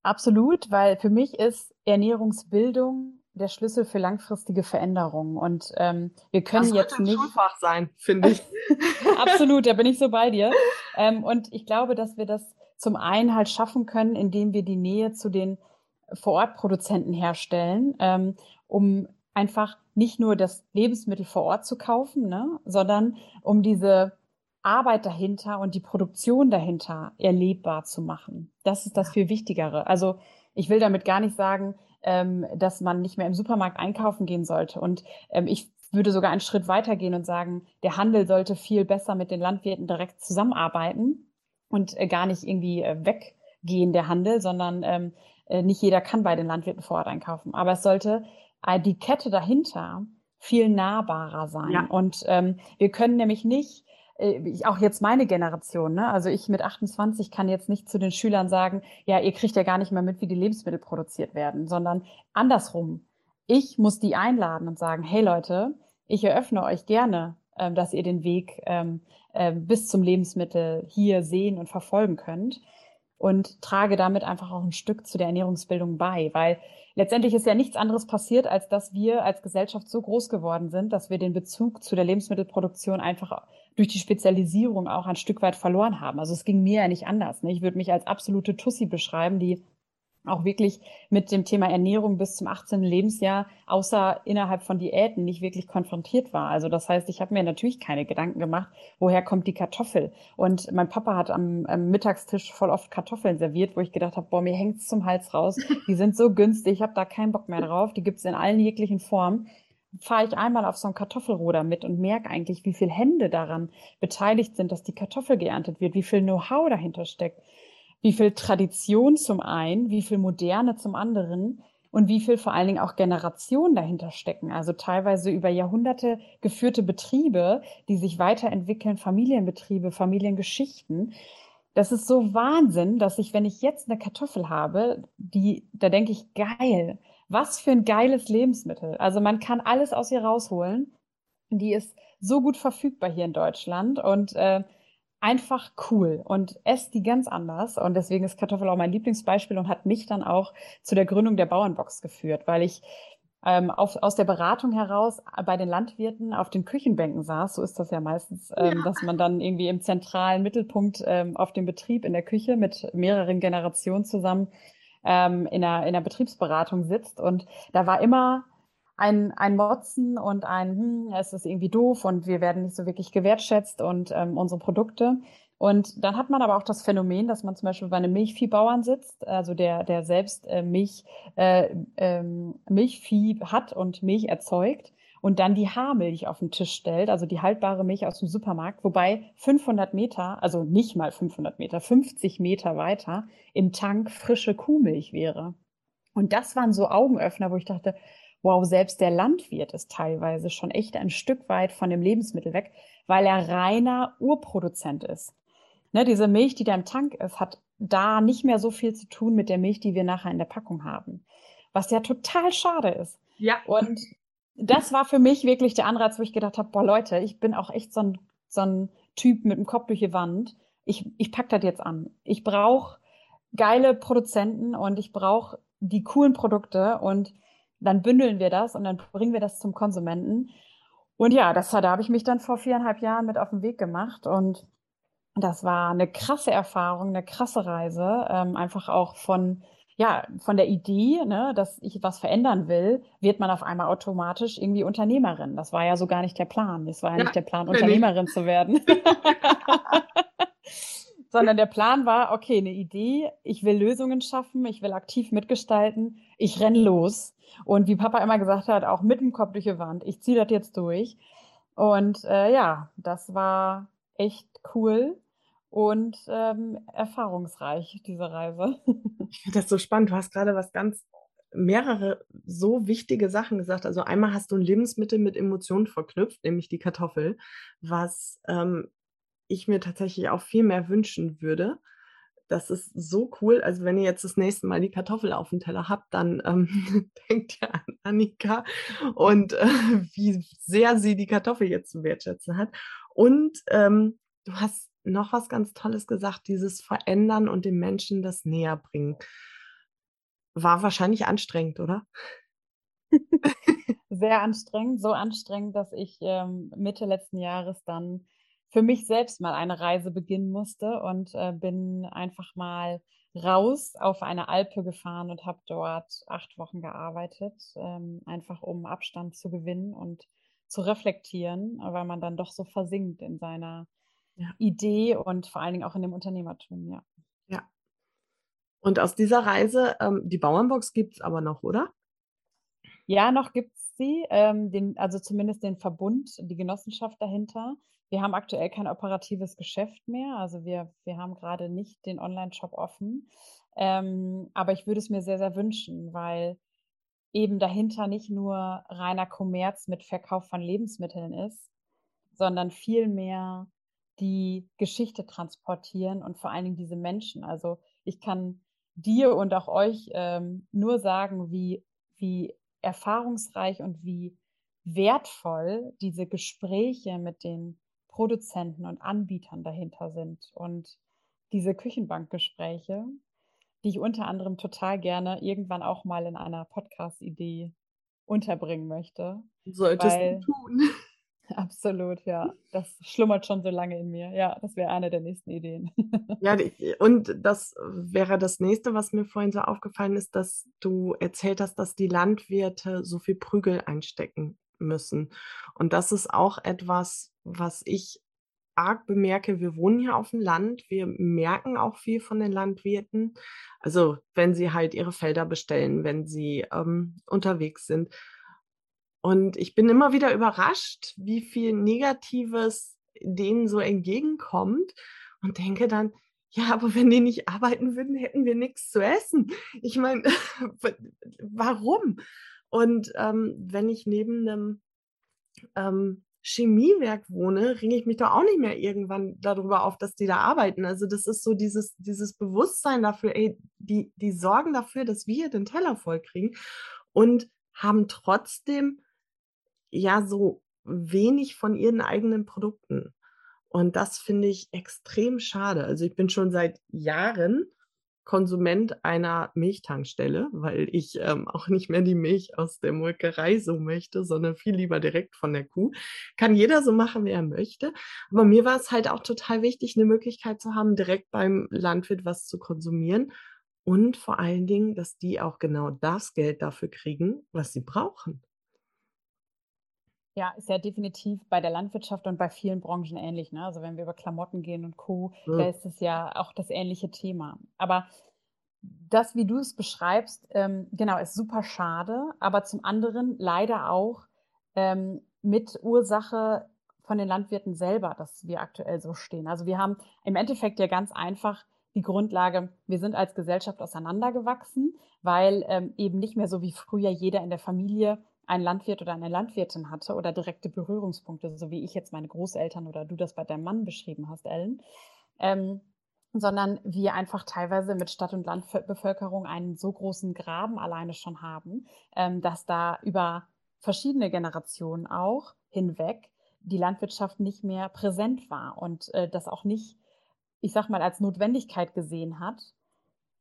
Speaker 2: absolut, weil für mich ist Ernährungsbildung der Schlüssel für langfristige Veränderungen. Und ähm, wir können das jetzt nicht.
Speaker 1: Schulfach sein, finde ich.
Speaker 2: absolut, da bin ich so bei dir. Ähm, und ich glaube, dass wir das zum einen halt schaffen können, indem wir die Nähe zu den Vorortproduzenten herstellen, ähm, um einfach nicht nur das Lebensmittel vor Ort zu kaufen, ne, sondern um diese Arbeit dahinter und die Produktion dahinter erlebbar zu machen. Das ist das viel Wichtigere. Also ich will damit gar nicht sagen, ähm, dass man nicht mehr im Supermarkt einkaufen gehen sollte. Und ähm, ich würde sogar einen Schritt weitergehen und sagen, der Handel sollte viel besser mit den Landwirten direkt zusammenarbeiten und äh, gar nicht irgendwie äh, weggehen, der Handel, sondern ähm, äh, nicht jeder kann bei den Landwirten vor Ort einkaufen. Aber es sollte äh, die Kette dahinter viel nahbarer sein. Ja. Und ähm, wir können nämlich nicht äh, auch jetzt meine Generation, ne? also ich mit 28 kann jetzt nicht zu den Schülern sagen, ja, ihr kriegt ja gar nicht mehr mit, wie die Lebensmittel produziert werden, sondern andersrum. Ich muss die einladen und sagen, hey Leute, ich eröffne euch gerne, ähm, dass ihr den Weg ähm, äh, bis zum Lebensmittel hier sehen und verfolgen könnt und trage damit einfach auch ein Stück zu der Ernährungsbildung bei, weil letztendlich ist ja nichts anderes passiert, als dass wir als Gesellschaft so groß geworden sind, dass wir den Bezug zu der Lebensmittelproduktion einfach durch die Spezialisierung auch ein Stück weit verloren haben. Also es ging mir ja nicht anders. Ne? Ich würde mich als absolute Tussi beschreiben, die auch wirklich mit dem Thema Ernährung bis zum 18. Lebensjahr außer innerhalb von Diäten nicht wirklich konfrontiert war. Also das heißt, ich habe mir natürlich keine Gedanken gemacht, woher kommt die Kartoffel. Und mein Papa hat am, am Mittagstisch voll oft Kartoffeln serviert, wo ich gedacht habe, boah, mir hängt's zum Hals raus. Die sind so günstig, ich habe da keinen Bock mehr drauf. Die gibt's in allen jeglichen Formen fahre ich einmal auf so einem Kartoffelruder mit und merke eigentlich, wie viele Hände daran beteiligt sind, dass die Kartoffel geerntet wird, wie viel Know-how dahinter steckt, wie viel Tradition zum einen, wie viel Moderne zum anderen und wie viel vor allen Dingen auch Generationen dahinter stecken. Also teilweise über Jahrhunderte geführte Betriebe, die sich weiterentwickeln, Familienbetriebe, Familiengeschichten. Das ist so Wahnsinn, dass ich, wenn ich jetzt eine Kartoffel habe, die, da denke ich, geil, was für ein geiles Lebensmittel. Also man kann alles aus ihr rausholen. Die ist so gut verfügbar hier in Deutschland und äh, einfach cool und esse die ganz anders. Und deswegen ist Kartoffel auch mein Lieblingsbeispiel und hat mich dann auch zu der Gründung der Bauernbox geführt, weil ich ähm, auf, aus der Beratung heraus bei den Landwirten auf den Küchenbänken saß. So ist das ja meistens, ähm, ja. dass man dann irgendwie im zentralen Mittelpunkt ähm, auf dem Betrieb in der Küche mit mehreren Generationen zusammen ähm, in, der, in der Betriebsberatung sitzt. Und da war immer ein, ein Motzen und ein, hm, es ist irgendwie doof und wir werden nicht so wirklich gewertschätzt und ähm, unsere Produkte. Und dann hat man aber auch das Phänomen, dass man zum Beispiel bei einem Milchviehbauern sitzt, also der, der selbst äh, Milch, äh, ähm, Milchvieh hat und Milch erzeugt und dann die Haarmilch auf den Tisch stellt, also die haltbare Milch aus dem Supermarkt, wobei 500 Meter, also nicht mal 500 Meter, 50 Meter weiter im Tank frische Kuhmilch wäre. Und das waren so Augenöffner, wo ich dachte, wow, selbst der Landwirt ist teilweise schon echt ein Stück weit von dem Lebensmittel weg, weil er reiner Urproduzent ist. Ne, diese Milch, die da im Tank ist, hat da nicht mehr so viel zu tun mit der Milch, die wir nachher in der Packung haben. Was ja total schade ist.
Speaker 1: Ja.
Speaker 2: Und das war für mich wirklich der Anreiz, wo ich gedacht habe, boah Leute, ich bin auch echt so ein, so ein Typ mit dem Kopf durch die Wand. Ich, ich pack das jetzt an. Ich brauche geile Produzenten und ich brauche die coolen Produkte und dann bündeln wir das und dann bringen wir das zum Konsumenten. Und ja, das, da habe ich mich dann vor viereinhalb Jahren mit auf den Weg gemacht und das war eine krasse Erfahrung, eine krasse Reise, ähm, einfach auch von ja, von der Idee, ne, dass ich was verändern will, wird man auf einmal automatisch irgendwie Unternehmerin. Das war ja so gar nicht der Plan. Das war ja, ja nicht der Plan, Unternehmerin nicht. zu werden. Sondern der Plan war, okay, eine Idee, ich will Lösungen schaffen, ich will aktiv mitgestalten, ich renn los. Und wie Papa immer gesagt hat, auch mit dem Kopf durch die Wand, ich ziehe das jetzt durch. Und äh, ja, das war echt cool und ähm, erfahrungsreich, diese Reise.
Speaker 1: Ich finde das so spannend. Du hast gerade was ganz, mehrere so wichtige Sachen gesagt. Also einmal hast du ein Lebensmittel mit Emotionen verknüpft, nämlich die Kartoffel, was ähm, ich mir tatsächlich auch viel mehr wünschen würde. Das ist so cool. Also wenn ihr jetzt das nächste Mal die Kartoffel auf dem Teller habt, dann ähm, denkt ihr an Annika und äh, wie sehr sie die Kartoffel jetzt zu wertschätzen hat. Und ähm, du hast noch was ganz Tolles gesagt, dieses Verändern und dem Menschen das näher bringen. War wahrscheinlich anstrengend, oder?
Speaker 2: Sehr anstrengend, so anstrengend, dass ich ähm, Mitte letzten Jahres dann für mich selbst mal eine Reise beginnen musste und äh, bin einfach mal raus auf eine Alpe gefahren und habe dort acht Wochen gearbeitet, ähm, einfach um Abstand zu gewinnen und zu reflektieren, weil man dann doch so versinkt in seiner ja. Idee und vor allen Dingen auch in dem Unternehmertum, ja.
Speaker 1: Ja. Und aus dieser Reise, ähm, die Bauernbox gibt es aber noch, oder?
Speaker 2: Ja, noch gibt es sie, ähm, den, also zumindest den Verbund, die Genossenschaft dahinter. Wir haben aktuell kein operatives Geschäft mehr, also wir, wir haben gerade nicht den Online-Shop offen. Ähm, aber ich würde es mir sehr, sehr wünschen, weil eben dahinter nicht nur reiner Kommerz mit Verkauf von Lebensmitteln ist, sondern vielmehr die Geschichte transportieren und vor allen Dingen diese Menschen. Also ich kann dir und auch euch ähm, nur sagen, wie, wie erfahrungsreich und wie wertvoll diese Gespräche mit den Produzenten und Anbietern dahinter sind. Und diese Küchenbankgespräche, die ich unter anderem total gerne irgendwann auch mal in einer Podcast-Idee unterbringen möchte.
Speaker 1: Solltest weil, du tun.
Speaker 2: Absolut, ja. Das schlummert schon so lange in mir. Ja, das wäre eine der nächsten Ideen.
Speaker 1: ja, und das wäre das nächste, was mir vorhin so aufgefallen ist, dass du erzählt hast, dass die Landwirte so viel Prügel einstecken müssen. Und das ist auch etwas, was ich arg bemerke, wir wohnen hier auf dem Land, wir merken auch viel von den Landwirten. Also wenn sie halt ihre Felder bestellen, wenn sie ähm, unterwegs sind. Und ich bin immer wieder überrascht, wie viel Negatives denen so entgegenkommt und denke dann, ja, aber wenn die nicht arbeiten würden, hätten wir nichts zu essen. Ich meine, warum? Und ähm, wenn ich neben einem ähm, Chemiewerk wohne, ringe ich mich doch auch nicht mehr irgendwann darüber auf, dass die da arbeiten. Also das ist so dieses, dieses Bewusstsein dafür, ey, die, die sorgen dafür, dass wir den Teller voll kriegen und haben trotzdem ja so wenig von ihren eigenen Produkten. Und das finde ich extrem schade. Also ich bin schon seit Jahren Konsument einer Milchtankstelle, weil ich ähm, auch nicht mehr die Milch aus der Molkerei so möchte, sondern viel lieber direkt von der Kuh. Kann jeder so machen, wie er möchte. Aber mir war es halt auch total wichtig, eine Möglichkeit zu haben, direkt beim Landwirt was zu konsumieren. Und vor allen Dingen, dass die auch genau das Geld dafür kriegen, was sie brauchen.
Speaker 2: Ja, ist ja definitiv bei der Landwirtschaft und bei vielen Branchen ähnlich. Ne? Also wenn wir über Klamotten gehen und Co., ja. da ist es ja auch das ähnliche Thema. Aber das, wie du es beschreibst, ähm, genau, ist super schade, aber zum anderen leider auch ähm, mit Ursache von den Landwirten selber, dass wir aktuell so stehen. Also wir haben im Endeffekt ja ganz einfach die Grundlage, wir sind als Gesellschaft auseinandergewachsen, weil ähm, eben nicht mehr so wie früher jeder in der Familie ein Landwirt oder eine Landwirtin hatte oder direkte Berührungspunkte, so wie ich jetzt meine Großeltern oder du das bei deinem Mann beschrieben hast, Ellen, ähm, sondern wir einfach teilweise mit Stadt- und Landbevölkerung einen so großen Graben alleine schon haben, ähm, dass da über verschiedene Generationen auch hinweg die Landwirtschaft nicht mehr präsent war und äh, das auch nicht, ich sag mal, als Notwendigkeit gesehen hat,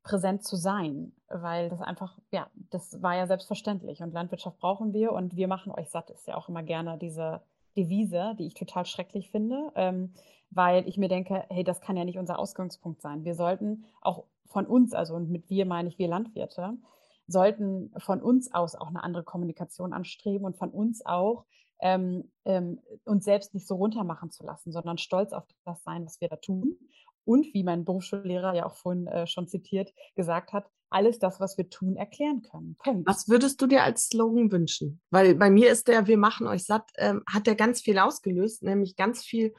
Speaker 2: präsent zu sein, weil das einfach, ja, das war ja selbstverständlich. Und Landwirtschaft brauchen wir und wir machen euch satt, ist ja auch immer gerne diese Devise, die ich total schrecklich finde, ähm, weil ich mir denke, hey, das kann ja nicht unser Ausgangspunkt sein. Wir sollten auch von uns, also und mit wir meine ich wir Landwirte, sollten von uns aus auch eine andere Kommunikation anstreben und von uns auch ähm, ähm, uns selbst nicht so runtermachen zu lassen, sondern stolz auf das sein, was wir da tun und wie mein Berufsschullehrer ja auch vorhin äh, schon zitiert gesagt hat, alles das, was wir tun, erklären können.
Speaker 1: Punkt. Was würdest du dir als Slogan wünschen? Weil bei mir ist der Wir machen euch satt, ähm, hat der ganz viel ausgelöst, nämlich ganz viel,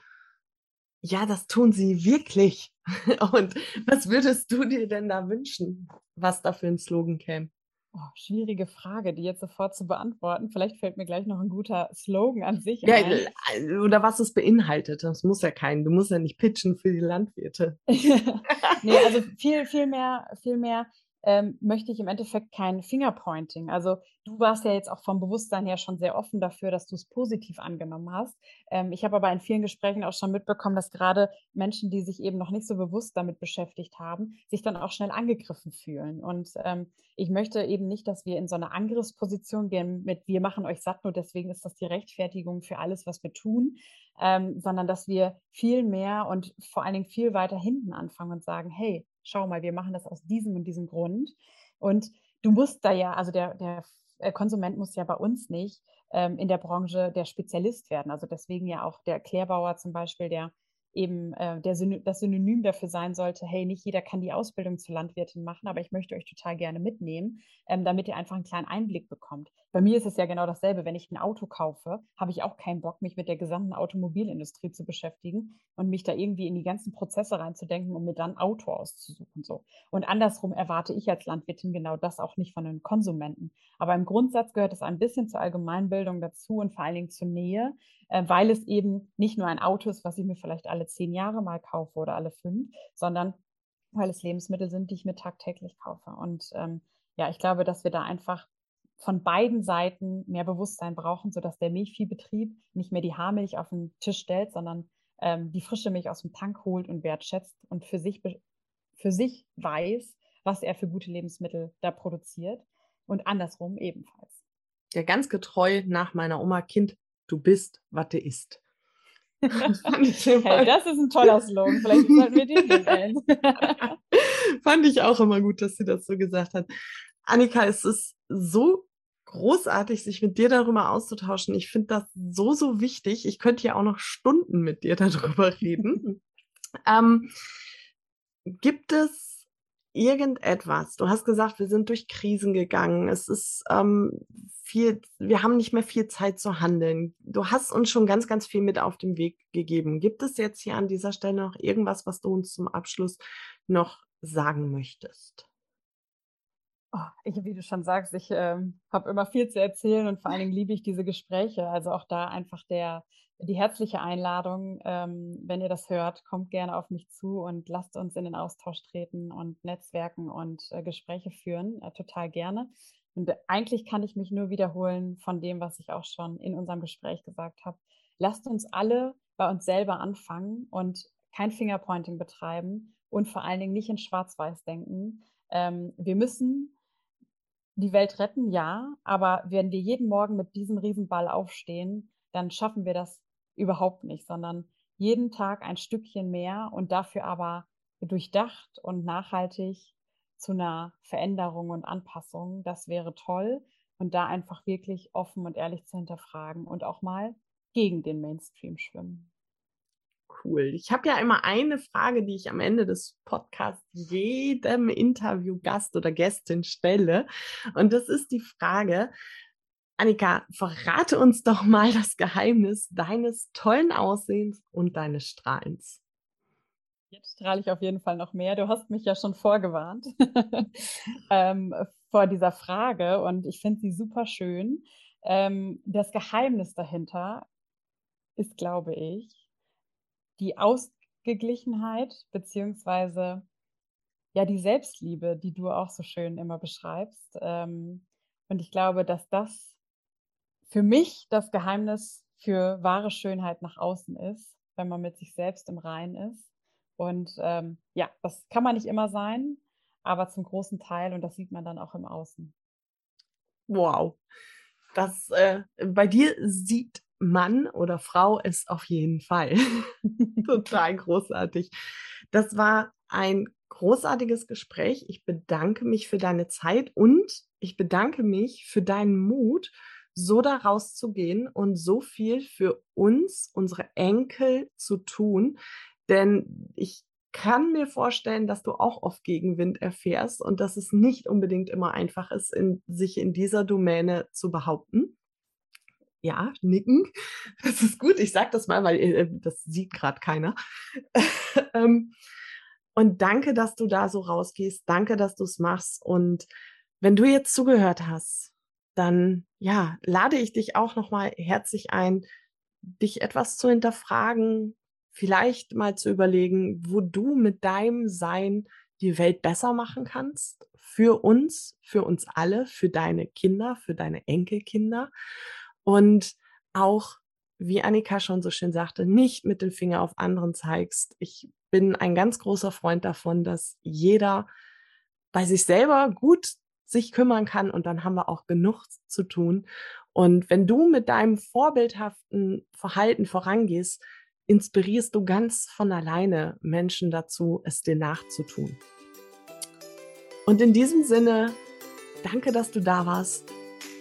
Speaker 1: ja, das tun sie wirklich. Und was würdest du dir denn da wünschen, was da für ein Slogan käme?
Speaker 2: Oh, schwierige Frage, die jetzt sofort zu beantworten. Vielleicht fällt mir gleich noch ein guter Slogan an sich
Speaker 1: ja, ein. Äh, oder was es beinhaltet. Das muss ja kein, du musst ja nicht pitchen für die Landwirte.
Speaker 2: nee, also viel, viel mehr, viel mehr ähm, möchte ich im Endeffekt kein Fingerpointing. Also du warst ja jetzt auch vom Bewusstsein her schon sehr offen dafür, dass du es positiv angenommen hast. Ähm, ich habe aber in vielen Gesprächen auch schon mitbekommen, dass gerade Menschen, die sich eben noch nicht so bewusst damit beschäftigt haben, sich dann auch schnell angegriffen fühlen. Und ähm, ich möchte eben nicht, dass wir in so eine Angriffsposition gehen mit, wir machen euch satt, nur deswegen ist das die Rechtfertigung für alles, was wir tun, ähm, sondern dass wir viel mehr und vor allen Dingen viel weiter hinten anfangen und sagen, hey, schau mal, wir machen das aus diesem und diesem Grund. Und du musst da ja, also der, der äh, Konsument muss ja bei uns nicht ähm, in der Branche der Spezialist werden. Also deswegen ja auch der Erklärbauer zum Beispiel, der eben äh, der Syn das Synonym dafür sein sollte, hey, nicht jeder kann die Ausbildung zur Landwirtin machen, aber ich möchte euch total gerne mitnehmen, ähm, damit ihr einfach einen kleinen Einblick bekommt. Bei mir ist es ja genau dasselbe. Wenn ich ein Auto kaufe, habe ich auch keinen Bock, mich mit der gesamten Automobilindustrie zu beschäftigen und mich da irgendwie in die ganzen Prozesse reinzudenken, um mir dann ein Auto auszusuchen. So. Und andersrum erwarte ich als Landwirtin genau das auch nicht von den Konsumenten. Aber im Grundsatz gehört es ein bisschen zur Allgemeinbildung dazu und vor allen Dingen zur Nähe, äh, weil es eben nicht nur ein Auto ist, was ich mir vielleicht alle zehn Jahre mal kaufe oder alle fünf, sondern weil es Lebensmittel sind, die ich mir tagtäglich kaufe. Und ähm, ja, ich glaube, dass wir da einfach von beiden Seiten mehr Bewusstsein brauchen, sodass der Milchviehbetrieb nicht mehr die Haarmilch auf den Tisch stellt, sondern ähm, die frische Milch aus dem Tank holt und wertschätzt und für sich, für sich weiß, was er für gute Lebensmittel da produziert und andersrum ebenfalls.
Speaker 1: Ja, ganz getreu nach meiner Oma Kind, du bist, was du isst.
Speaker 2: Hey, das ist ein toller Slogan. Vielleicht sollten wir den nennen.
Speaker 1: Fand ich auch immer gut, dass sie das so gesagt hat. Annika, es ist so großartig, sich mit dir darüber auszutauschen. Ich finde das so, so wichtig. Ich könnte ja auch noch Stunden mit dir darüber reden. ähm, gibt es irgendetwas? Du hast gesagt, wir sind durch Krisen gegangen. Es ist ähm, viel, wir haben nicht mehr viel Zeit zu handeln. Du hast uns schon ganz, ganz viel mit auf den Weg gegeben. Gibt es jetzt hier an dieser Stelle noch irgendwas, was du uns zum Abschluss noch sagen möchtest?
Speaker 2: Oh, ich, wie du schon sagst, ich ähm, habe immer viel zu erzählen und vor allen Dingen liebe ich diese Gespräche. Also auch da einfach der, die herzliche Einladung, ähm, wenn ihr das hört, kommt gerne auf mich zu und lasst uns in den Austausch treten und Netzwerken und äh, Gespräche führen. Äh, total gerne. Und eigentlich kann ich mich nur wiederholen von dem, was ich auch schon in unserem Gespräch gesagt habe. Lasst uns alle bei uns selber anfangen und kein Fingerpointing betreiben und vor allen Dingen nicht in Schwarz-Weiß denken. Ähm, wir müssen die Welt retten, ja, aber wenn wir jeden Morgen mit diesem Riesenball aufstehen, dann schaffen wir das überhaupt nicht, sondern jeden Tag ein Stückchen mehr und dafür aber durchdacht und nachhaltig zu einer Veränderung und Anpassung. Das wäre toll. Und da einfach wirklich offen und ehrlich zu hinterfragen und auch mal gegen den Mainstream schwimmen
Speaker 1: cool. Ich habe ja immer eine Frage, die ich am Ende des Podcasts jedem Interviewgast oder Gästin stelle. Und das ist die Frage, Annika, verrate uns doch mal das Geheimnis deines tollen Aussehens und deines Strahlens.
Speaker 2: Jetzt strahle ich auf jeden Fall noch mehr. Du hast mich ja schon vorgewarnt ähm, vor dieser Frage und ich finde sie super schön. Ähm, das Geheimnis dahinter ist, glaube ich, die Ausgeglichenheit beziehungsweise ja die Selbstliebe, die du auch so schön immer beschreibst. Ähm, und ich glaube, dass das für mich das Geheimnis für wahre Schönheit nach außen ist, wenn man mit sich selbst im Rein ist. Und ähm, ja, das kann man nicht immer sein, aber zum großen Teil und das sieht man dann auch im Außen.
Speaker 1: Wow. Das äh, bei dir sieht Mann oder Frau ist auf jeden Fall. Total großartig. Das war ein großartiges Gespräch. Ich bedanke mich für deine Zeit und ich bedanke mich für deinen Mut, so da rauszugehen und so viel für uns, unsere Enkel zu tun. Denn ich kann mir vorstellen, dass du auch oft Gegenwind erfährst und dass es nicht unbedingt immer einfach ist, in, sich in dieser Domäne zu behaupten ja, nicken. Das ist gut. Ich sage das mal, weil äh, das sieht gerade keiner. ähm, und danke, dass du da so rausgehst. Danke, dass du es machst. Und wenn du jetzt zugehört hast, dann ja, lade ich dich auch nochmal herzlich ein, dich etwas zu hinterfragen, vielleicht mal zu überlegen, wo du mit deinem Sein die Welt besser machen kannst. Für uns, für uns alle, für deine Kinder, für deine Enkelkinder. Und auch, wie Annika schon so schön sagte, nicht mit dem Finger auf anderen zeigst. Ich bin ein ganz großer Freund davon, dass jeder bei sich selber gut sich kümmern kann und dann haben wir auch genug zu tun. Und wenn du mit deinem vorbildhaften Verhalten vorangehst, inspirierst du ganz von alleine Menschen dazu, es dir nachzutun. Und in diesem Sinne, danke, dass du da warst.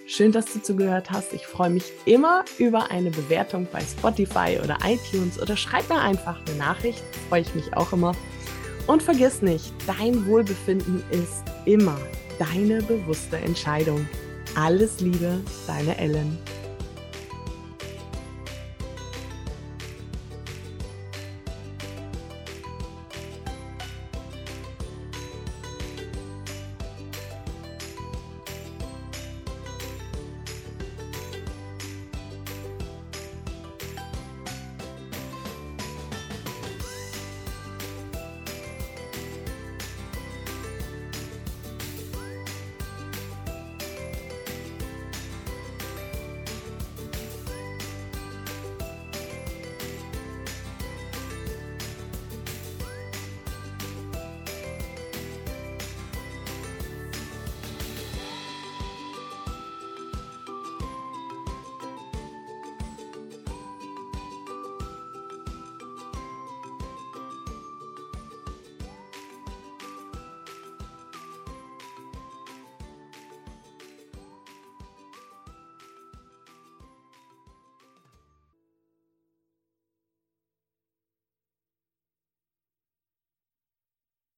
Speaker 1: Schön, dass du zugehört hast. Ich freue mich immer über eine Bewertung bei Spotify oder iTunes oder schreib mir einfach eine Nachricht. Freue ich mich auch immer. Und vergiss nicht, dein Wohlbefinden ist immer deine bewusste Entscheidung. Alles Liebe, deine Ellen.